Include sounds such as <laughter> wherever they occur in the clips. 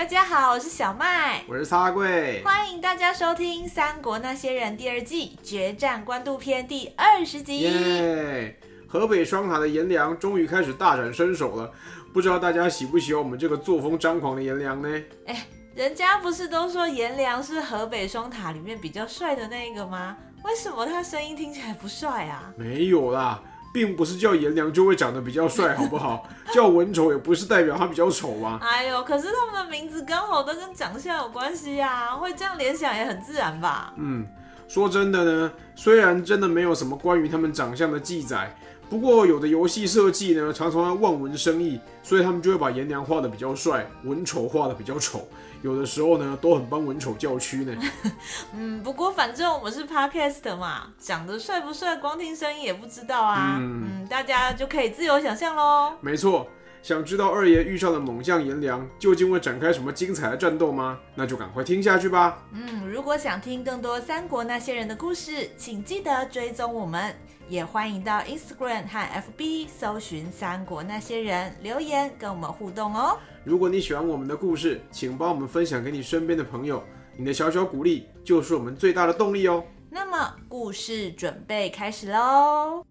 大家好，我是小麦，我是插柜，欢迎大家收听《三国那些人》第二季决战官渡篇第二十集。耶！河北双塔的颜良终于开始大展身手了，不知道大家喜不喜欢我们这个作风张狂的颜良呢？哎，人家不是都说颜良是河北双塔里面比较帅的那个吗？为什么他声音听起来不帅啊？没有啦。并不是叫颜良就会长得比较帅，好不好？<laughs> 叫文丑也不是代表他比较丑啊？哎呦，可是他们的名字刚好都跟长相有关系呀，会这样联想也很自然吧？嗯，说真的呢，虽然真的没有什么关于他们长相的记载，不过有的游戏设计呢，常常要望文生义，所以他们就会把颜良画的比较帅，文丑画的比较丑。有的时候呢，都很帮文丑叫屈呢。<laughs> 嗯，不过反正我们是 podcast 嘛，长得帅不帅，光听声音也不知道啊。嗯，嗯，大家就可以自由想象喽。没错，想知道二爷遇上的猛将颜良究竟会展开什么精彩的战斗吗？那就赶快听下去吧。嗯，如果想听更多三国那些人的故事，请记得追踪我们。也欢迎到 Instagram 和 FB 搜寻“三国那些人”，留言跟我们互动哦。如果你喜欢我们的故事，请帮我们分享给你身边的朋友，你的小小鼓励就是我们最大的动力哦。那么，故事准备开始喽！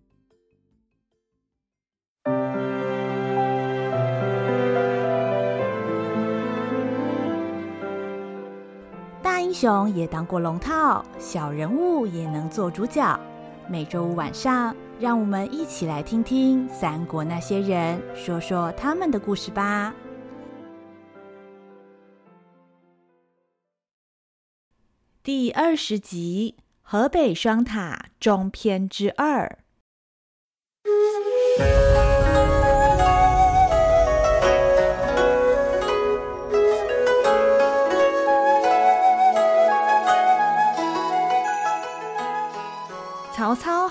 大英雄也当过龙套，小人物也能做主角。每周五晚上，让我们一起来听听三国那些人说说他们的故事吧。第二十集：河北双塔中篇之二。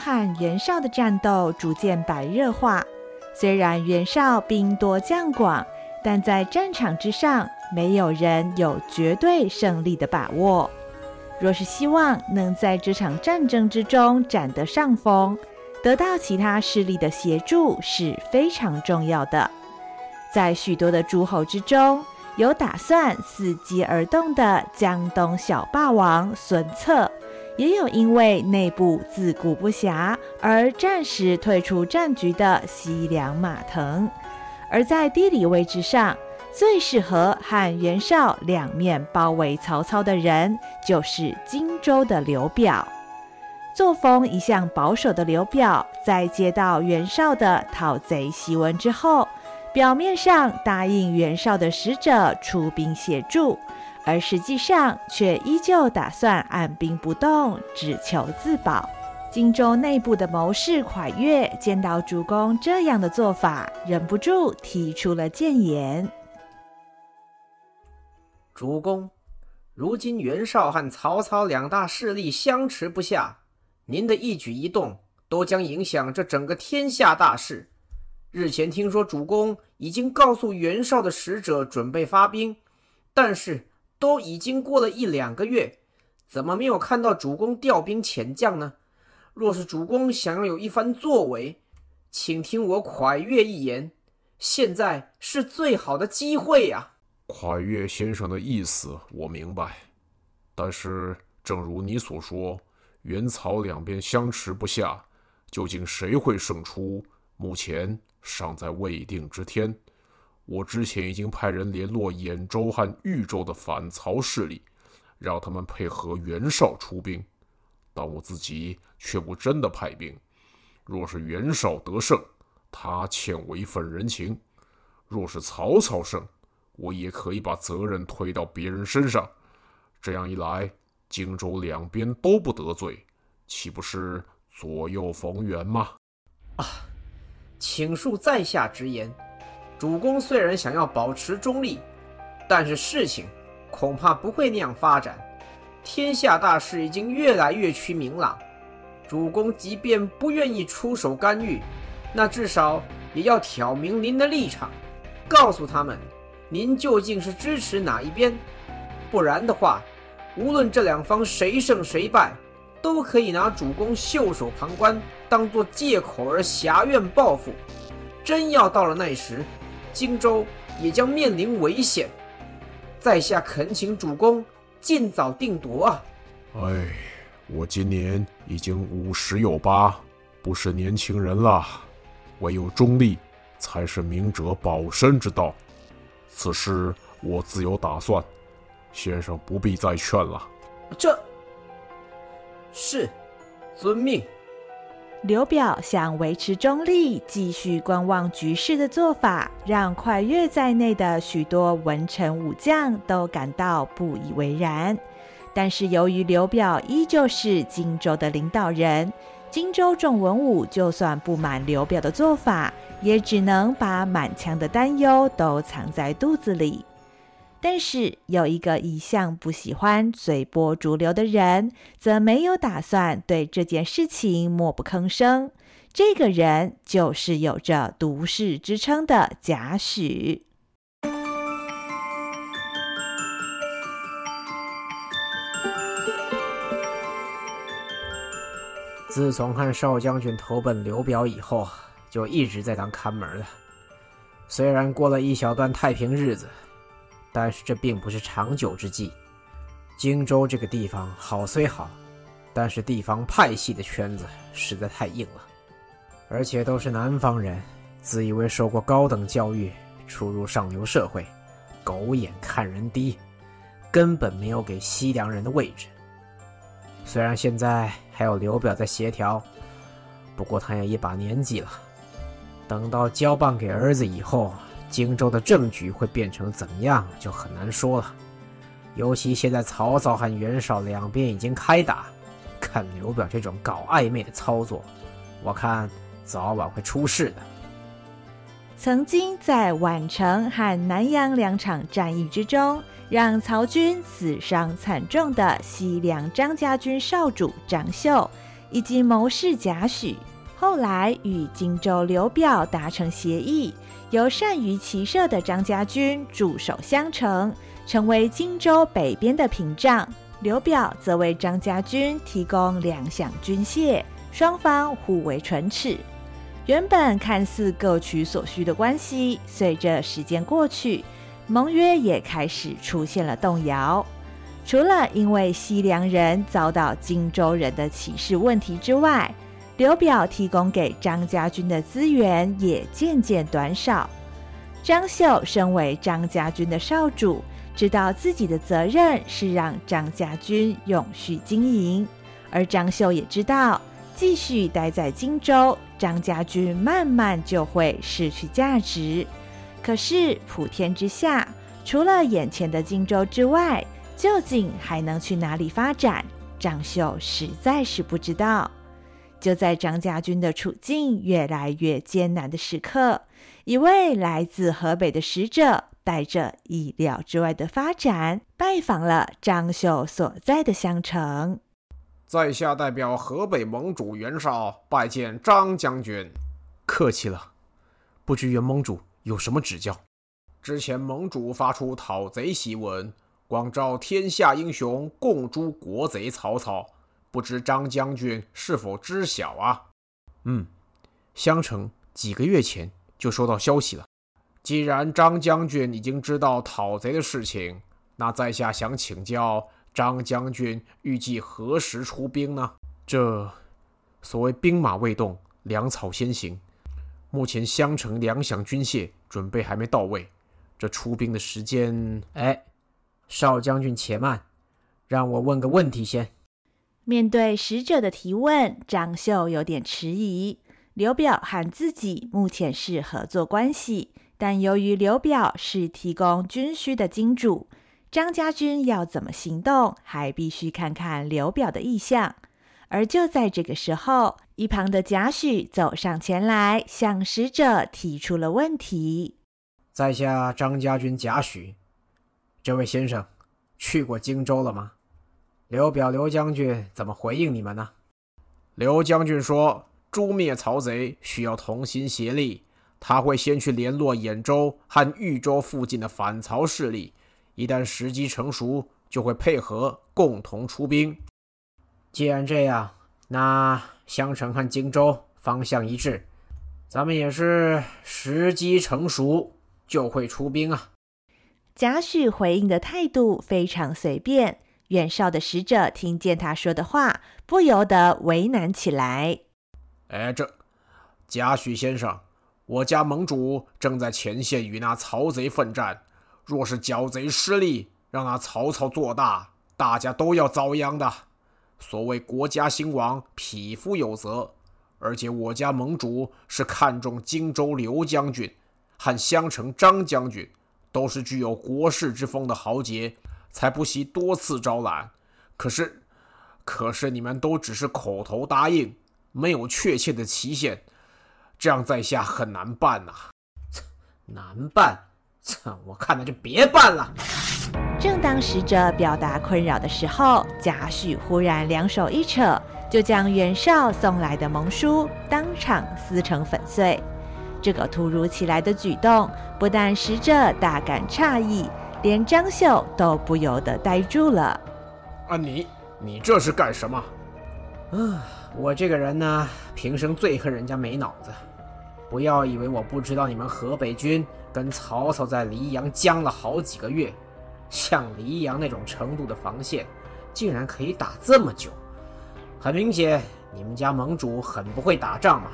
和袁绍的战斗逐渐白热化。虽然袁绍兵多将广，但在战场之上，没有人有绝对胜利的把握。若是希望能在这场战争之中占得上风，得到其他势力的协助是非常重要的。在许多的诸侯之中，有打算伺机而动的江东小霸王孙策。也有因为内部自顾不暇而暂时退出战局的西凉马腾，而在地理位置上最适合和袁绍两面包围曹操的人，就是荆州的刘表。作风一向保守的刘表，在接到袁绍的讨贼檄文之后，表面上答应袁绍的使者出兵协助。而实际上却依旧打算按兵不动，只求自保。荆州内部的谋士蒯越见到主公这样的做法，忍不住提出了谏言：“主公，如今袁绍和曹操两大势力相持不下，您的一举一动都将影响这整个天下大事。日前听说主公已经告诉袁绍的使者准备发兵，但是……”都已经过了一两个月，怎么没有看到主公调兵遣将呢？若是主公想要有一番作为，请听我蒯越一言，现在是最好的机会呀！蒯越先生的意思我明白，但是正如你所说，袁曹两边相持不下，究竟谁会胜出，目前尚在未定之天。我之前已经派人联络兖州和豫州的反曹势力，让他们配合袁绍出兵，但我自己却不真的派兵。若是袁绍得胜，他欠我一份人情；若是曹操胜，我也可以把责任推到别人身上。这样一来，荆州两边都不得罪，岂不是左右逢源吗？啊，请恕在下直言。主公虽然想要保持中立，但是事情恐怕不会那样发展。天下大势已经越来越趋明朗，主公即便不愿意出手干预，那至少也要挑明您的立场，告诉他们您究竟是支持哪一边。不然的话，无论这两方谁胜谁败，都可以拿主公袖手旁观当做借口而挟怨报复。真要到了那时，荆州也将面临危险。在下恳请主公尽早定夺啊！哎，我今年已经五十有八，不是年轻人了。唯有中立，才是明哲保身之道。此事我自有打算。先生不必再劝了。这是遵命。刘表想维持中立、继续观望局势的做法，让蒯越在内的许多文臣武将都感到不以为然。但是由于刘表依旧是荆州的领导人，荆州众文武就算不满刘表的做法，也只能把满腔的担忧都藏在肚子里。但是有一个一向不喜欢随波逐流的人，则没有打算对这件事情默不吭声。这个人就是有着毒士之称的贾诩。自从和少将军投奔刘表以后，就一直在当看门的。虽然过了一小段太平日子。但是这并不是长久之计。荆州这个地方好虽好，但是地方派系的圈子实在太硬了，而且都是南方人，自以为受过高等教育，出入上流社会，狗眼看人低，根本没有给西凉人的位置。虽然现在还有刘表在协调，不过他也一把年纪了，等到交棒给儿子以后。荆州的政局会变成怎样，就很难说了。尤其现在曹操和袁绍两边已经开打，看刘表这种搞暧昧的操作，我看早晚会出事的。曾经在宛城和南阳两场战役之中，让曹军死伤惨重的西凉张家军少主张绣，以及谋士贾诩，后来与荆州刘表达成协议。由善于骑射的张家军驻守襄城，成为荆州北边的屏障。刘表则为张家军提供粮饷军械，双方互为唇齿。原本看似各取所需的关系，随着时间过去，盟约也开始出现了动摇。除了因为西凉人遭到荆州人的歧视问题之外，刘表提供给张家军的资源也渐渐短少。张绣身为张家军的少主，知道自己的责任是让张家军永续经营，而张绣也知道，继续待在荆州，张家军慢慢就会失去价值。可是普天之下，除了眼前的荆州之外，究竟还能去哪里发展？张绣实在是不知道。就在张家军的处境越来越艰难的时刻，一位来自河北的使者，带着意料之外的发展，拜访了张绣所在的襄城。在下代表河北盟主袁绍拜见张将军。客气了，不知袁盟主有什么指教？之前盟主发出讨贼檄文，广召天下英雄共诛国贼曹操。不知张将军是否知晓啊？嗯，襄城几个月前就收到消息了。既然张将军已经知道讨贼的事情，那在下想请教张将军预计何时出兵呢？这所谓兵马未动，粮草先行。目前襄城粮饷军械准备还没到位，这出兵的时间……哎，少将军且慢，让我问个问题先。面对使者的提问，张绣有点迟疑。刘表和自己目前是合作关系，但由于刘表是提供军需的金主，张家军要怎么行动，还必须看看刘表的意向。而就在这个时候，一旁的贾诩走上前来，向使者提出了问题。在下张家军贾诩，这位先生去过荆州了吗？刘表刘将军怎么回应你们呢？刘将军说：“诛灭曹贼需要同心协力，他会先去联络兖州和豫州附近的反曹势力，一旦时机成熟，就会配合共同出兵。既然这样，那襄城和荆州方向一致，咱们也是时机成熟就会出兵啊。”贾诩回应的态度非常随便。袁绍的使者听见他说的话，不由得为难起来。哎，这贾诩先生，我家盟主正在前线与那曹贼奋战，若是剿贼失利，让那曹操做大，大家都要遭殃的。所谓国家兴亡，匹夫有责。而且我家盟主是看中荆州刘将军和襄城张将军，都是具有国士之风的豪杰。才不惜多次招揽，可是，可是你们都只是口头答应，没有确切的期限，这样在下很难办呐、难办？我看那就别办了。正当使者表达困扰的时候，贾诩忽然两手一扯，就将袁绍送来的盟书当场撕成粉碎。这个突如其来的举动，不但使者大感诧异。连张秀都不由得呆住了。啊，你你这是干什么？啊，我这个人呢，平生最恨人家没脑子。不要以为我不知道你们河北军跟曹操在黎阳僵了好几个月，像黎阳那种程度的防线，竟然可以打这么久。很明显，你们家盟主很不会打仗嘛。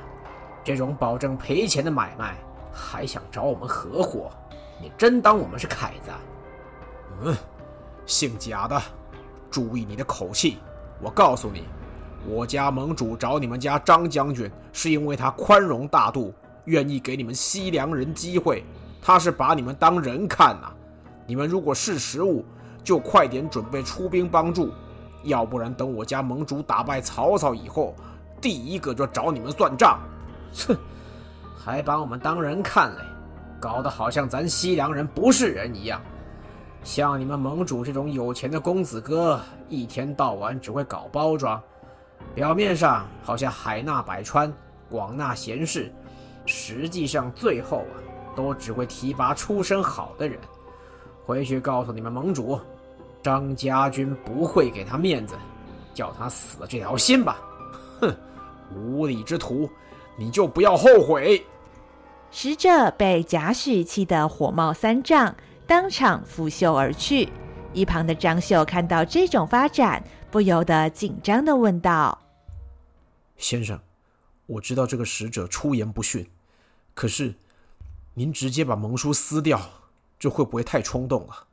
这种保证赔钱的买卖，还想找我们合伙？你真当我们是凯子？嗯，姓贾的，注意你的口气。我告诉你，我家盟主找你们家张将军，是因为他宽容大度，愿意给你们西凉人机会。他是把你们当人看呐、你们如果识时务，就快点准备出兵帮助；要不然，等我家盟主打败曹操以后，第一个就找你们算账。哼，还把我们当人看嘞，搞得好像咱西凉人不是人一样。像你们盟主这种有钱的公子哥，一天到晚只会搞包装，表面上好像海纳百川、广纳贤士，实际上最后啊，都只会提拔出身好的人。回去告诉你们盟主，张家军不会给他面子，叫他死了这条心吧。哼，无礼之徒，你就不要后悔。使者被贾诩气得火冒三丈。当场拂袖而去。一旁的张绣看到这种发展，不由得紧张的问道：“先生，我知道这个使者出言不逊，可是您直接把盟书撕掉，这会不会太冲动了？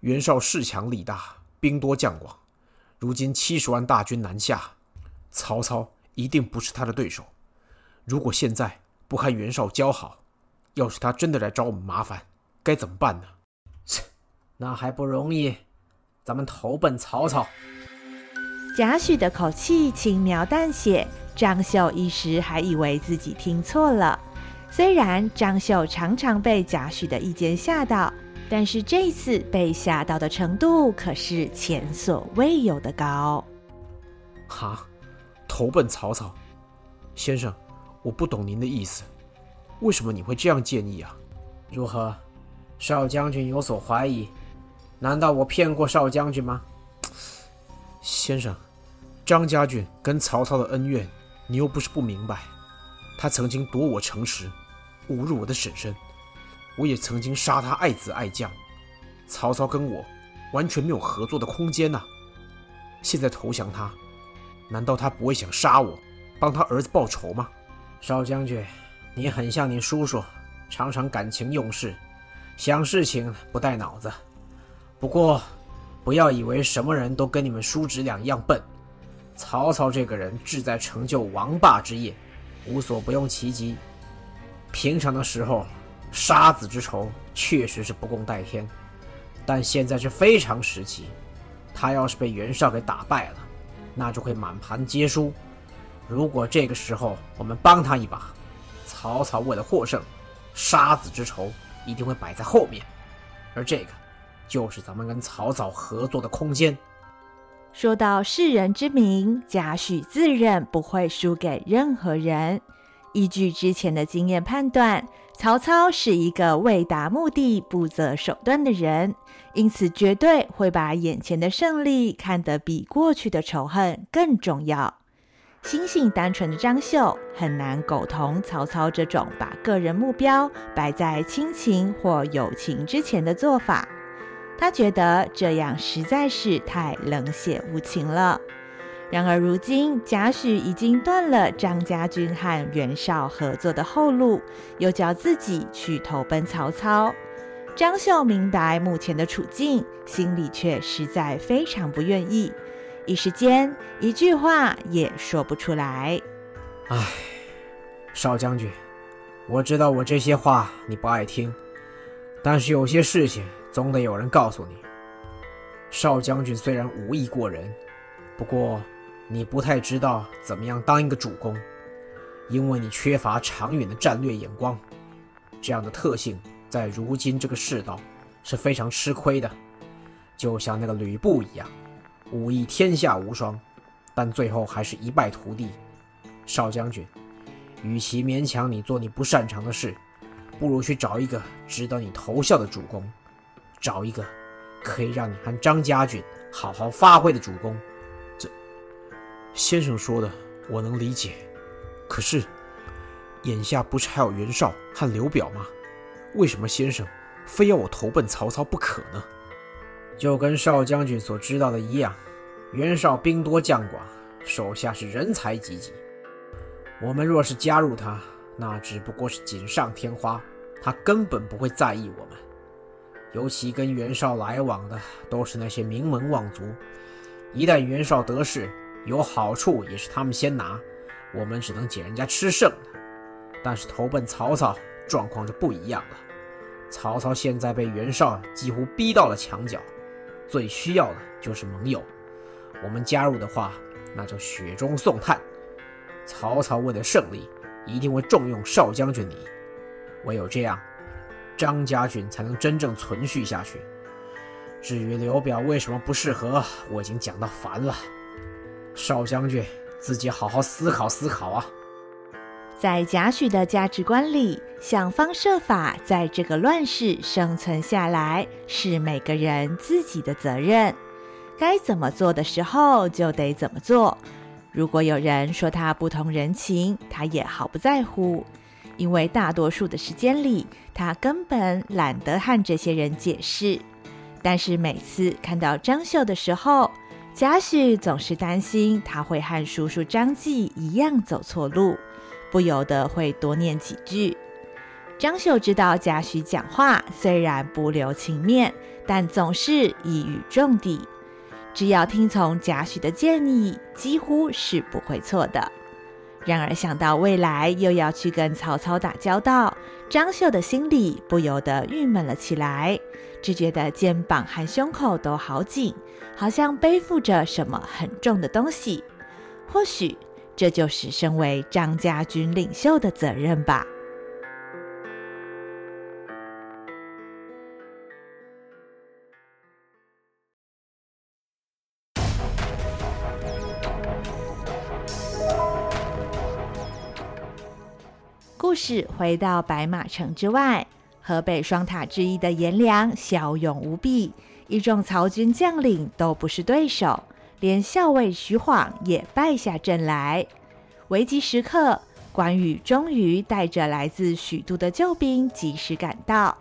袁绍势强力大，兵多将广，如今七十万大军南下，曹操一定不是他的对手。如果现在不和袁绍交好，要是他真的来找我们麻烦，该怎么办呢？”切，那还不容易？咱们投奔曹操。贾诩的口气轻描淡写，张绣一时还以为自己听错了。虽然张绣常常被贾诩的意见吓到，但是这次被吓到的程度可是前所未有的高。哈，投奔曹操，先生，我不懂您的意思，为什么你会这样建议啊？如何？少将军有所怀疑，难道我骗过少将军吗？先生，张家军跟曹操的恩怨，你又不是不明白。他曾经夺我城池，侮辱我的婶婶，我也曾经杀他爱子爱将。曹操跟我完全没有合作的空间呐。现在投降他，难道他不会想杀我，帮他儿子报仇吗？少将军，你很像你叔叔，常常感情用事。想事情不带脑子，不过，不要以为什么人都跟你们叔侄俩一样笨。曹操这个人志在成就王霸之业，无所不用其极。平常的时候，杀子之仇确实是不共戴天，但现在是非常时期，他要是被袁绍给打败了，那就会满盘皆输。如果这个时候我们帮他一把，曹操为了获胜，杀子之仇。一定会摆在后面，而这个就是咱们跟曹操合作的空间。说到世人之名，贾诩自认不会输给任何人。依据之前的经验判断，曹操是一个为达目的不择手段的人，因此绝对会把眼前的胜利看得比过去的仇恨更重要。心性单纯的张绣很难苟同曹操这种把个人目标摆在亲情或友情之前的做法。他觉得这样实在是太冷血无情了。然而如今，贾诩已经断了张家军和袁绍合作的后路，又叫自己去投奔曹操。张绣明白目前的处境，心里却实在非常不愿意，一时间一句话也说不出来。唉，少将军，我知道我这些话你不爱听，但是有些事情。总得有人告诉你，少将军虽然武艺过人，不过你不太知道怎么样当一个主公，因为你缺乏长远的战略眼光。这样的特性在如今这个世道是非常吃亏的。就像那个吕布一样，武艺天下无双，但最后还是一败涂地。少将军，与其勉强你做你不擅长的事，不如去找一个值得你投效的主公。找一个可以让你和张家俊好好发挥的主公。这先生说的我能理解，可是眼下不是还有袁绍和刘表吗？为什么先生非要我投奔曹操不可呢？就跟少将军所知道的一样，袁绍兵多将广，手下是人才济济。我们若是加入他，那只不过是锦上添花，他根本不会在意我们。尤其跟袁绍来往的都是那些名门望族，一旦袁绍得势，有好处也是他们先拿，我们只能捡人家吃剩的。但是投奔曹操，状况就不一样了。曹操现在被袁绍几乎逼到了墙角，最需要的就是盟友。我们加入的话，那就雪中送炭。曹操为了胜利，一定会重用少将军你，唯有这样。张家俊才能真正存续下去。至于刘表为什么不适合，我已经讲到烦了。少将军自己好好思考思考啊！在贾诩的价值观里，想方设法在这个乱世生存下来，是每个人自己的责任。该怎么做的时候就得怎么做。如果有人说他不通人情，他也毫不在乎。因为大多数的时间里，他根本懒得和这些人解释。但是每次看到张绣的时候，贾诩总是担心他会和叔叔张继一样走错路，不由得会多念几句。张绣知道贾诩讲话虽然不留情面，但总是一语中的，只要听从贾诩的建议，几乎是不会错的。然而想到未来又要去跟曹操打交道，张绣的心里不由得郁闷了起来，只觉得肩膀和胸口都好紧，好像背负着什么很重的东西。或许这就是身为张家军领袖的责任吧。故事回到白马城之外，河北双塔之一的颜良骁勇无比，一众曹军将领都不是对手，连校尉徐晃也败下阵来。危急时刻，关羽终于带着来自许都的救兵及时赶到。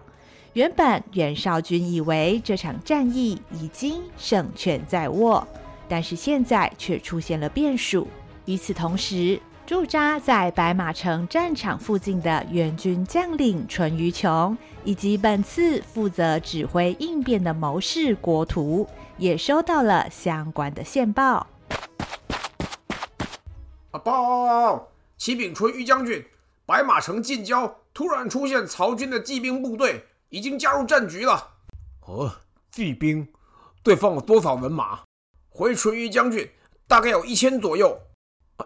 原本袁绍军以为这场战役已经胜券在握，但是现在却出现了变数。与此同时，驻扎在白马城战场附近的援军将领淳于琼，以及本次负责指挥应变的谋士国图，也收到了相关的线报。啊，报报报！启禀淳于将军，白马城近郊突然出现曹军的骑兵部队，已经加入战局了。哦，骑兵，对方有多少人马？回淳于将军，大概有一千左右。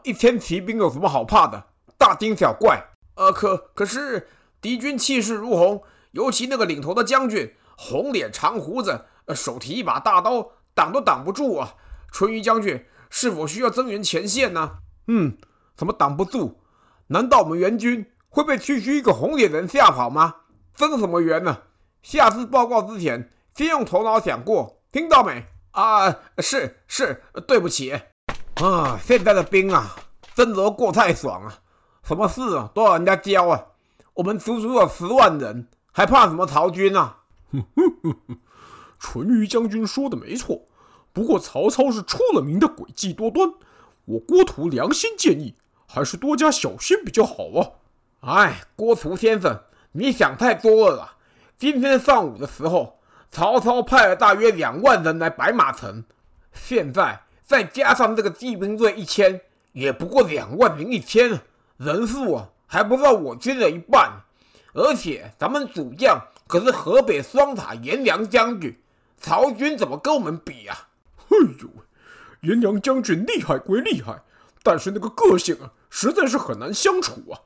一千骑兵有什么好怕的？大惊小怪。呃，可可是敌军气势如虹，尤其那个领头的将军，红脸长胡子，呃手提一把大刀，挡都挡不住啊！淳于将军是否需要增援前线呢？嗯，怎么挡不住？难道我们援军会被区区一个红脸人吓跑吗？增什么援呢？下次报告之前，先用头脑想过，听到没？啊，是是，对不起。啊，现在的兵啊，真的过太爽啊，什么事啊都要人家教啊。我们足足有十万人，还怕什么曹军啊？哼哼哼哼，淳于将军说的没错，不过曹操是出了名的诡计多端，我郭图良心建议，还是多加小心比较好啊。哎，郭图先生，你想太多了啦。今天上午的时候，曹操派了大约两万人来白马城，现在再加上这个骑兵队一千，也不过两万零一千，人数啊还不到我军的一半。而且咱们主将可是河北双塔颜良将军，曹军怎么跟我们比啊？哎呦，颜良将军厉害归厉害，但是那个个性啊，实在是很难相处啊。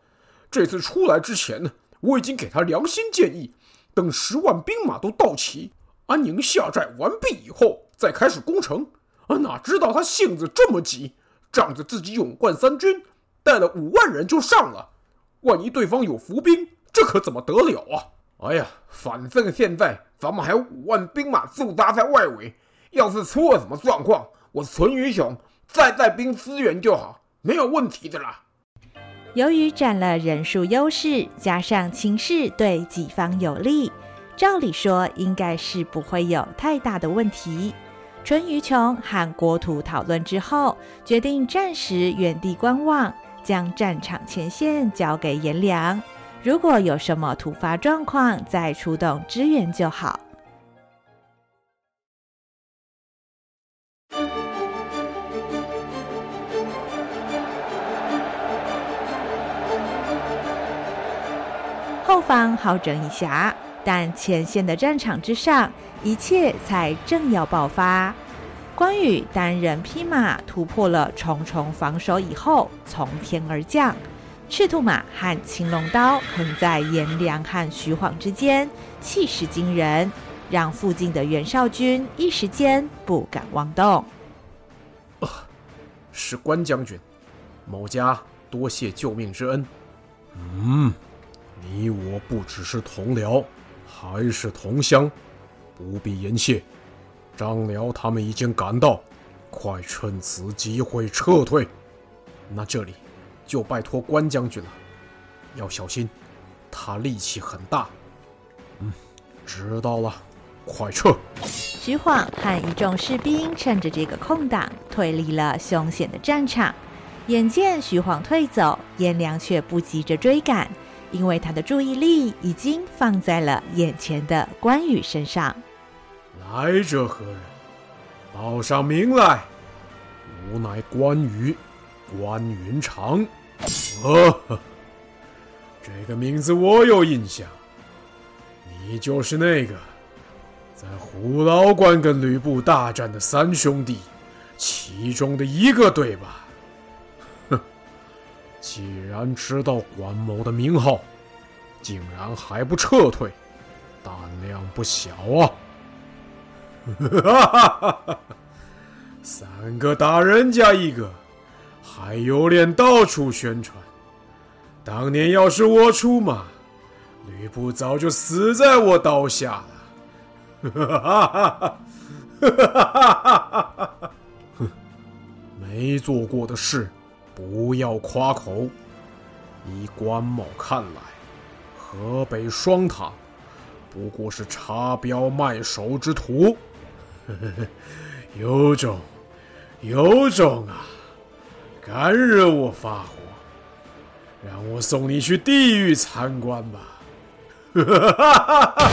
这次出来之前呢，我已经给他良心建议。等十万兵马都到齐，安营下寨完毕以后，再开始攻城。啊，哪知道他性子这么急，仗着自己勇冠三军，带了五万人就上了。万一对方有伏兵，这可怎么得了啊？哎呀，反正现在咱们还有五万兵马驻扎在外围，要是出了什么状况，我淳于雄再带兵支援就好，没有问题的啦。由于占了人数优势，加上情势对己方有利，照理说应该是不会有太大的问题。淳于琼和国土讨论之后，决定暂时原地观望，将战场前线交给颜良，如果有什么突发状况，再出动支援就好。后方好整以暇，但前线的战场之上，一切才正要爆发。关羽单人匹马突破了重重防守以后，从天而降，赤兔马和青龙刀横在颜良和徐晃之间，气势惊人，让附近的袁绍军一时间不敢妄动。呃，是关将军，某家多谢救命之恩。嗯。你我不只是同僚，还是同乡，不必言谢。张辽他们已经赶到，快趁此机会撤退。那这里就拜托关将军了，要小心，他力气很大。嗯，知道了，快撤。徐晃和一众士兵趁着这个空档退离了凶险的战场。眼见徐晃退走，颜良却不急着追赶。因为他的注意力已经放在了眼前的关羽身上。来者何人？报上名来。吾乃关羽，关云长。呵呵，这个名字我有印象。你就是那个在虎牢关跟吕布大战的三兄弟其中的一个，对吧？哼 <laughs> 既然知道关某的名号，竟然还不撤退，胆量不小啊！哈哈哈哈，三个大人加一个，还有脸到处宣传？当年要是我出马，吕布早就死在我刀下了！哈哈哈哈哈哈！哼，没做过的事。不要夸口！依关某看来，河北双塔不过是插标卖首之徒。<laughs> 有种，有种啊！敢惹我发火，让我送你去地狱参观吧！<laughs>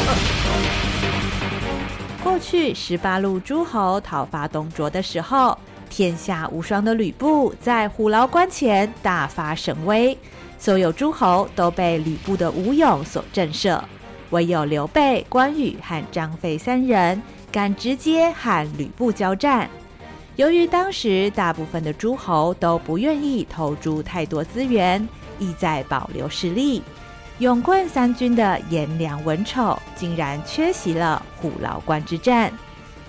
过去十八路诸侯讨伐董卓的时候。天下无双的吕布在虎牢关前大发神威，所有诸侯都被吕布的武勇所震慑，唯有刘备、关羽和张飞三人敢直接和吕布交战。由于当时大部分的诸侯都不愿意投注太多资源，意在保留实力，勇冠三军的颜良、文丑竟然缺席了虎牢关之战，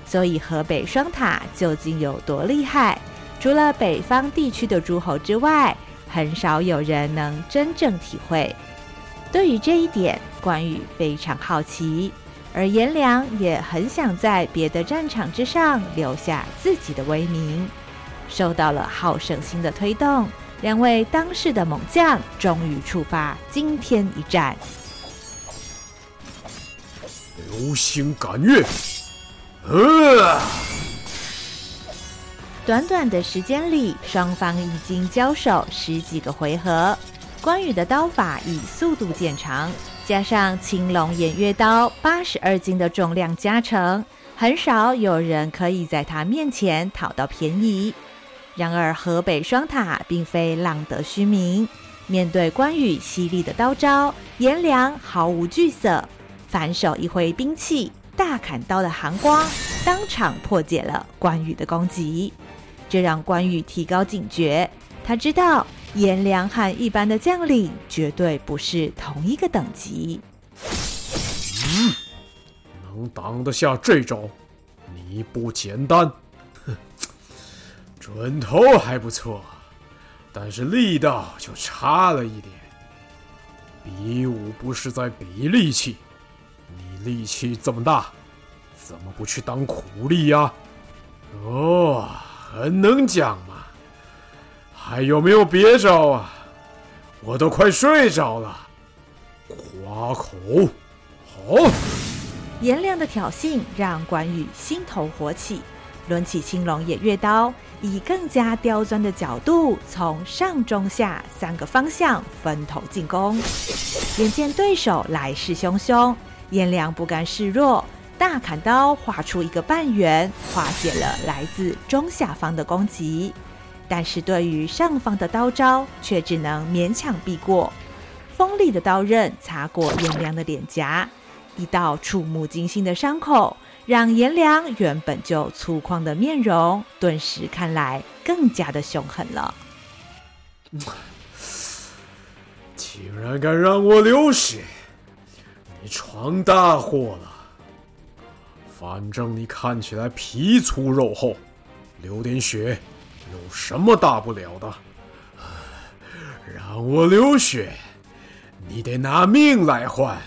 所以河北双塔究竟有多厉害？除了北方地区的诸侯之外，很少有人能真正体会。对于这一点，关羽非常好奇，而颜良也很想在别的战场之上留下自己的威名。受到了好胜心的推动，两位当世的猛将终于触发惊天一战。流星赶月，呃。短短的时间里，双方已经交手十几个回合。关羽的刀法以速度见长，加上青龙偃月刀八十二斤的重量加成，很少有人可以在他面前讨到便宜。然而河北双塔并非浪得虚名，面对关羽犀利的刀招，颜良毫无惧色，反手一挥兵器，大砍刀的寒光当场破解了关羽的攻击。这让关羽提高警觉，他知道颜良和一般的将领绝对不是同一个等级。嗯，能挡得下这招，你不简单。哼，<laughs> 准头还不错，但是力道就差了一点。比武不是在比力气，你力气这么大，怎么不去当苦力呀？哦。很能讲嘛，还有没有别招啊？我都快睡着了。夸口，好！颜良的挑衅让关羽心头火起，抡起青龙偃月刀，以更加刁钻的角度从上中下三个方向分头进攻。眼见对手来势汹汹，颜良不甘示弱。大砍刀画出一个半圆，化解了来自中下方的攻击，但是对于上方的刀招，却只能勉强避过。锋利的刀刃擦过颜良的脸颊，一道触目惊心的伤口，让颜良原本就粗犷的面容，顿时看来更加的凶狠了。竟然敢让我流血，你闯大祸了！反正你看起来皮粗肉厚，流点血有什么大不了的？让我流血，你得拿命来换！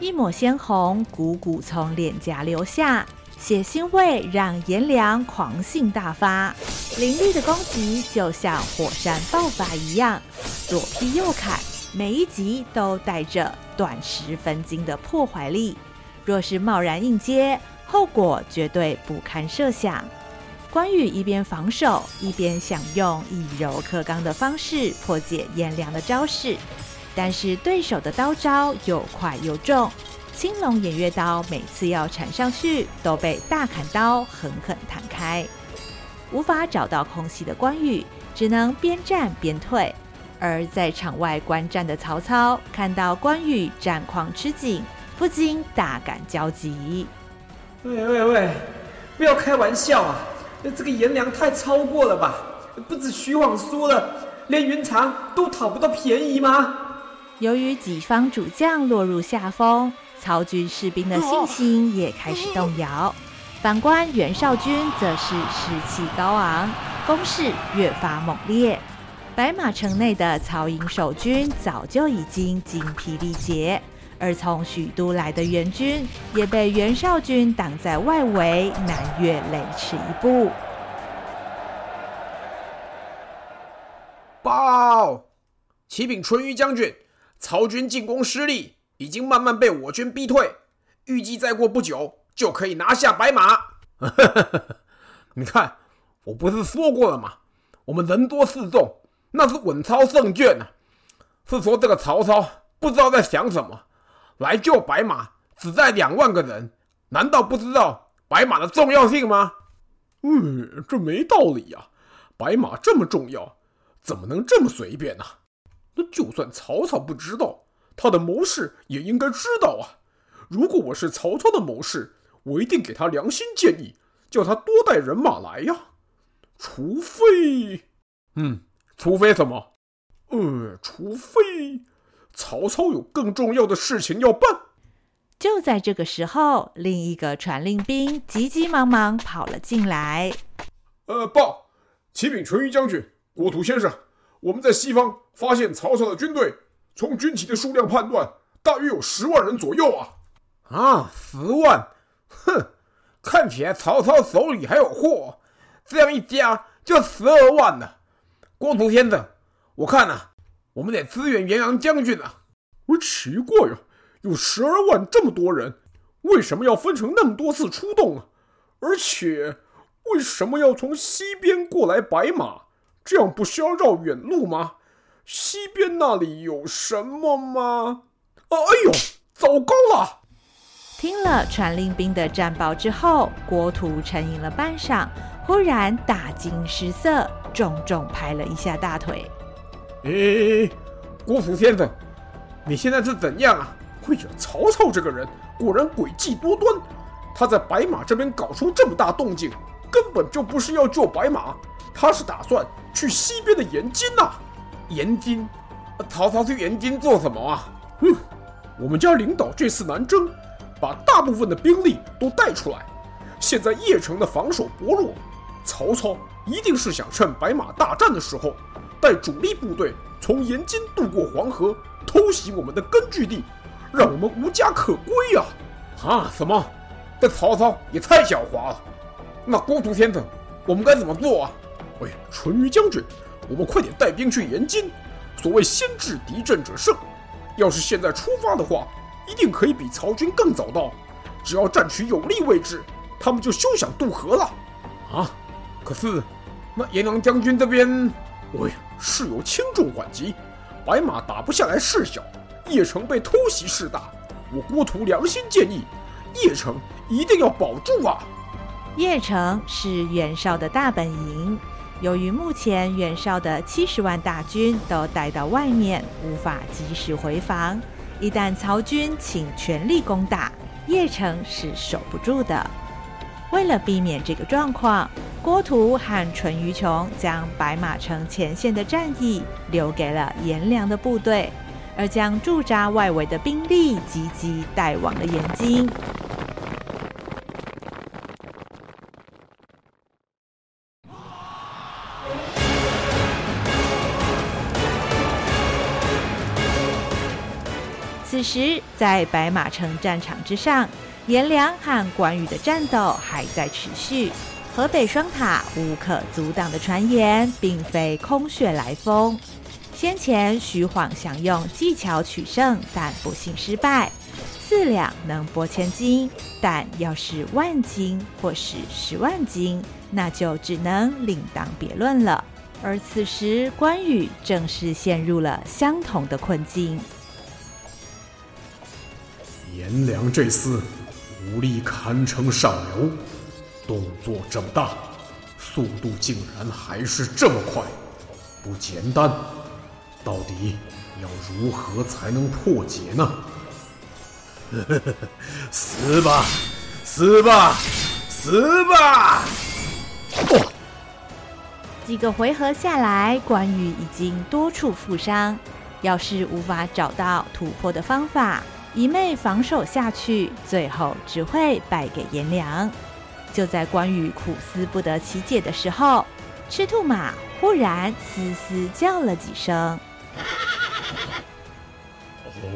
一抹鲜红汩汩从脸颊流下，血腥味让颜良狂性大发，凌厉的攻击就像火山爆发一样，左劈右砍。每一击都带着短十分金的破坏力，若是贸然应接，后果绝对不堪设想。关羽一边防守，一边想用以柔克刚的方式破解颜良的招式，但是对手的刀招又快又重，青龙偃月刀每次要缠上去，都被大砍刀狠狠弹开，无法找到空隙的关羽，只能边战边退。而在场外观战的曹操看到关羽战况吃紧，不禁大感焦急。喂喂喂，不要开玩笑啊！这个颜良太超过了吧？不止徐晃输了，连云长都讨不到便宜吗？由于己方主将落入下风，曹军士兵的信心也开始动摇。反观袁绍军则是士气高昂，攻势越发猛烈。白马城内的曹营守军早就已经精疲力竭，而从许都来的援军也被袁绍军挡在外围，难越雷池一步。报，启禀淳于将军，曹军进攻失利，已经慢慢被我军逼退，预计再过不久就可以拿下白马。<laughs> 你看，我不是说过了吗？我们人多势众。那是稳操胜券呢、啊，是说这个曹操不知道在想什么，来救白马只带两万个人，难道不知道白马的重要性吗？嗯，这没道理呀、啊，白马这么重要，怎么能这么随便呢、啊？那就算曹操不知道，他的谋士也应该知道啊。如果我是曹操的谋士，我一定给他良心建议，叫他多带人马来呀。除非，嗯。除非什么？呃，除非曹操有更重要的事情要办。就在这个时候，另一个传令兵急急忙忙跑了进来。呃，报，启禀淳于将军、郭图先生，我们在西方发现曹操的军队，从军旗的数量判断，大约有十万人左右啊。啊，十万？哼，看起来曹操手里还有货，这样一加就十二万了。郭图先生，我看啊，我们得支援元阳将军啊。我奇怪呀、啊。有十二万这么多人，为什么要分成那么多次出动啊？而且，为什么要从西边过来白马？这样不是要绕远路吗？西边那里有什么吗？啊，哎呦，糟糕了！听了传令兵的战报之后，郭图沉吟了半晌，忽然大惊失色，重重拍了一下大腿。哎，郭图先生，你现在是怎样啊？哎呀，曹操这个人果然诡计多端。他在白马这边搞出这么大动静，根本就不是要救白马，他是打算去西边的延津呐。延津？曹操去延津做什么啊？嗯，我们家领导这次南征，把大部分的兵力都带出来。现在邺城的防守薄弱，曹操一定是想趁白马大战的时候，带主力部队从延津渡过黄河，偷袭我们的根据地。让我们无家可归呀！啊，什么？这曹操也太狡猾了。那郭图先生，我们该怎么做啊？喂，淳于将军，我们快点带兵去延津。所谓先制敌阵者胜，要是现在出发的话，一定可以比曹军更早到。只要占取有利位置，他们就休想渡河了。啊，可是那颜良将军这边，哎呀，事有轻重缓急，白马打不下来事小。邺城被偷袭事大，我郭图良心建议，邺城一定要保住啊！邺城是袁绍的大本营，由于目前袁绍的七十万大军都待到外面，无法及时回防，一旦曹军请全力攻打，邺城是守不住的。为了避免这个状况，郭图和淳于琼将白马城前线的战役留给了颜良的部队。而将驻扎外围的兵力积极带往了延津。此时，在白马城战场之上，颜良和关羽的战斗还在持续。河北双塔无可阻挡的传言，并非空穴来风。先前徐晃想用技巧取胜，但不幸失败。四两能拨千斤，但要是万斤或是十万斤，那就只能另当别论了。而此时关羽正是陷入了相同的困境。颜良这厮武力堪称上流，动作这么大，速度竟然还是这么快，不简单。到底要如何才能破解呢？<laughs> 死吧，死吧，死吧！几个回合下来，关羽已经多处负伤。要是无法找到突破的方法，一味防守下去，最后只会败给颜良。就在关羽苦思不得其解的时候，赤兔马忽然嘶嘶叫了几声。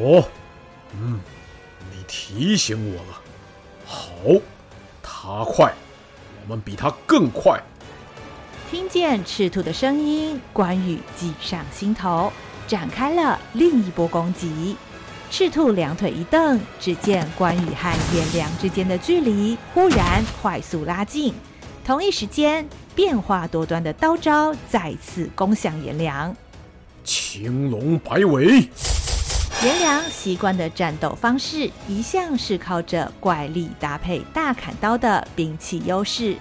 哦，嗯，你提醒我了。好，他快，我们比他更快。听见赤兔的声音，关羽计上心头，展开了另一波攻击。赤兔两腿一蹬，只见关羽和颜良之间的距离忽然快速拉近。同一时间，变化多端的刀招再次攻向颜良。青龙摆尾。颜良习惯的战斗方式，一向是靠着怪力搭配大砍刀的兵器优势。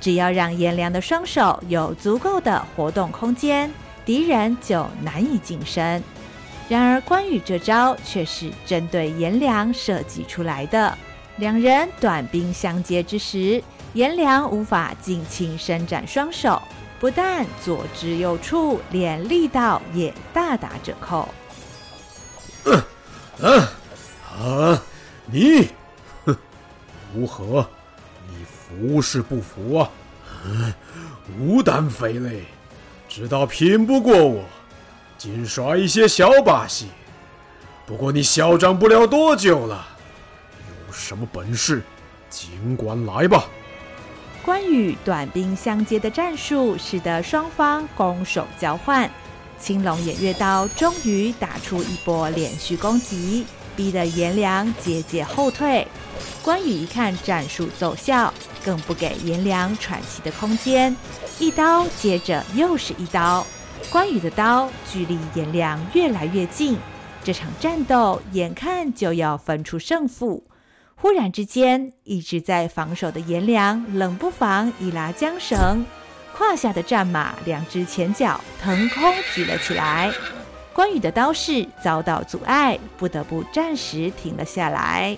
只要让颜良的双手有足够的活动空间，敌人就难以近身。然而关羽这招却是针对颜良设计出来的。两人短兵相接之时，颜良无法尽情伸展双手。不但左支右絀，连力道也大打折扣。嗯啊，你，哼，如何？你服是不服啊？无胆匪类，知道拼不过我，尽耍一些小把戏。不过你嚣张不了多久了，有什么本事，尽管来吧。关羽短兵相接的战术，使得双方攻守交换。青龙偃月刀终于打出一波连续攻击，逼得颜良节节后退。关羽一看战术奏效，更不给颜良喘息的空间，一刀接着又是一刀。关羽的刀距离颜良越来越近，这场战斗眼看就要分出胜负。忽然之间，一直在防守的颜良冷不防一拉缰绳，胯下的战马两只前脚腾空举了起来。关羽的刀势遭到阻碍，不得不暂时停了下来。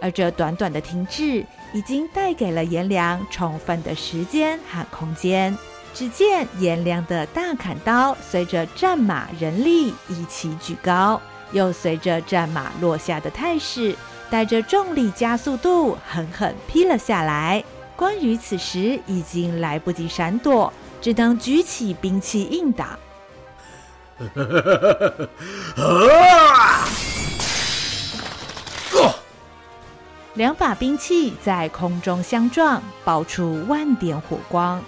而这短短的停滞，已经带给了颜良充分的时间和空间。只见颜良的大砍刀随着战马人力一起举高，又随着战马落下的态势。带着重力加速度，狠狠劈了下来。关羽此时已经来不及闪躲，只能举起兵器应挡。两把兵器在空中相撞，爆出万点火光。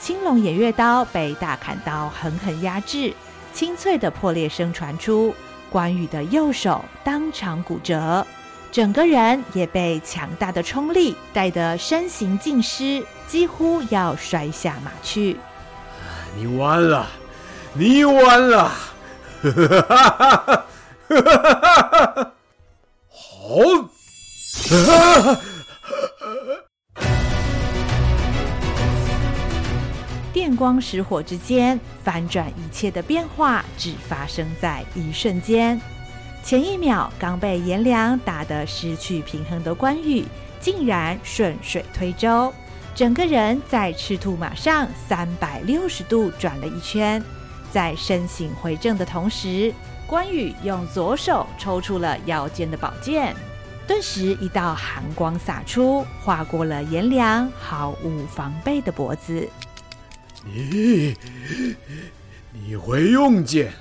青龙偃月刀被大砍刀狠狠压制，清脆的破裂声传出，关羽的右手当场骨折。整个人也被强大的冲力带得身形尽失，几乎要摔下马去。你完了，你完了！<laughs> 好！电光石火之间，翻转一切的变化只发生在一瞬间。前一秒刚被颜良打得失去平衡的关羽，竟然顺水推舟，整个人在赤兔马上三百六十度转了一圈。在身形回正的同时，关羽用左手抽出了腰间的宝剑，顿时一道寒光洒出，划过了颜良毫无防备的脖子。你，你会用剑？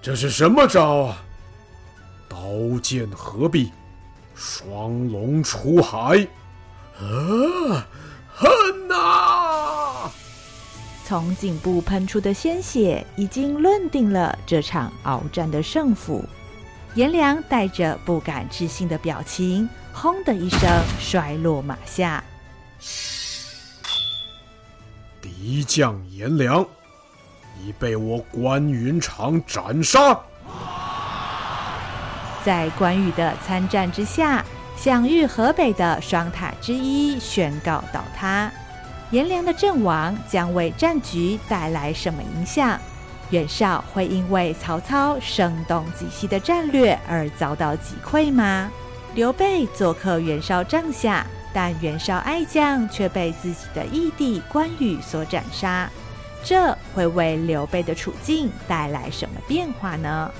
这是什么招啊？刀剑合璧，双龙出海，啊，恨呐！从颈部喷出的鲜血已经论定了这场鏖战的胜负。颜良带着不敢置信的表情，轰的一声摔落马下。一将颜良已被我关云长斩杀。在关羽的参战之下，享誉河北的双塔之一宣告倒塌。颜良的阵亡将为战局带来什么影响？袁绍会因为曹操声东击西的战略而遭到击溃吗？刘备做客袁绍帐下，但袁绍爱将却被自己的义弟关羽所斩杀，这会为刘备的处境带来什么变化呢？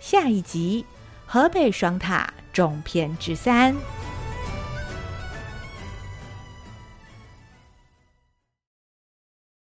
下一集，河北双塔中篇之三。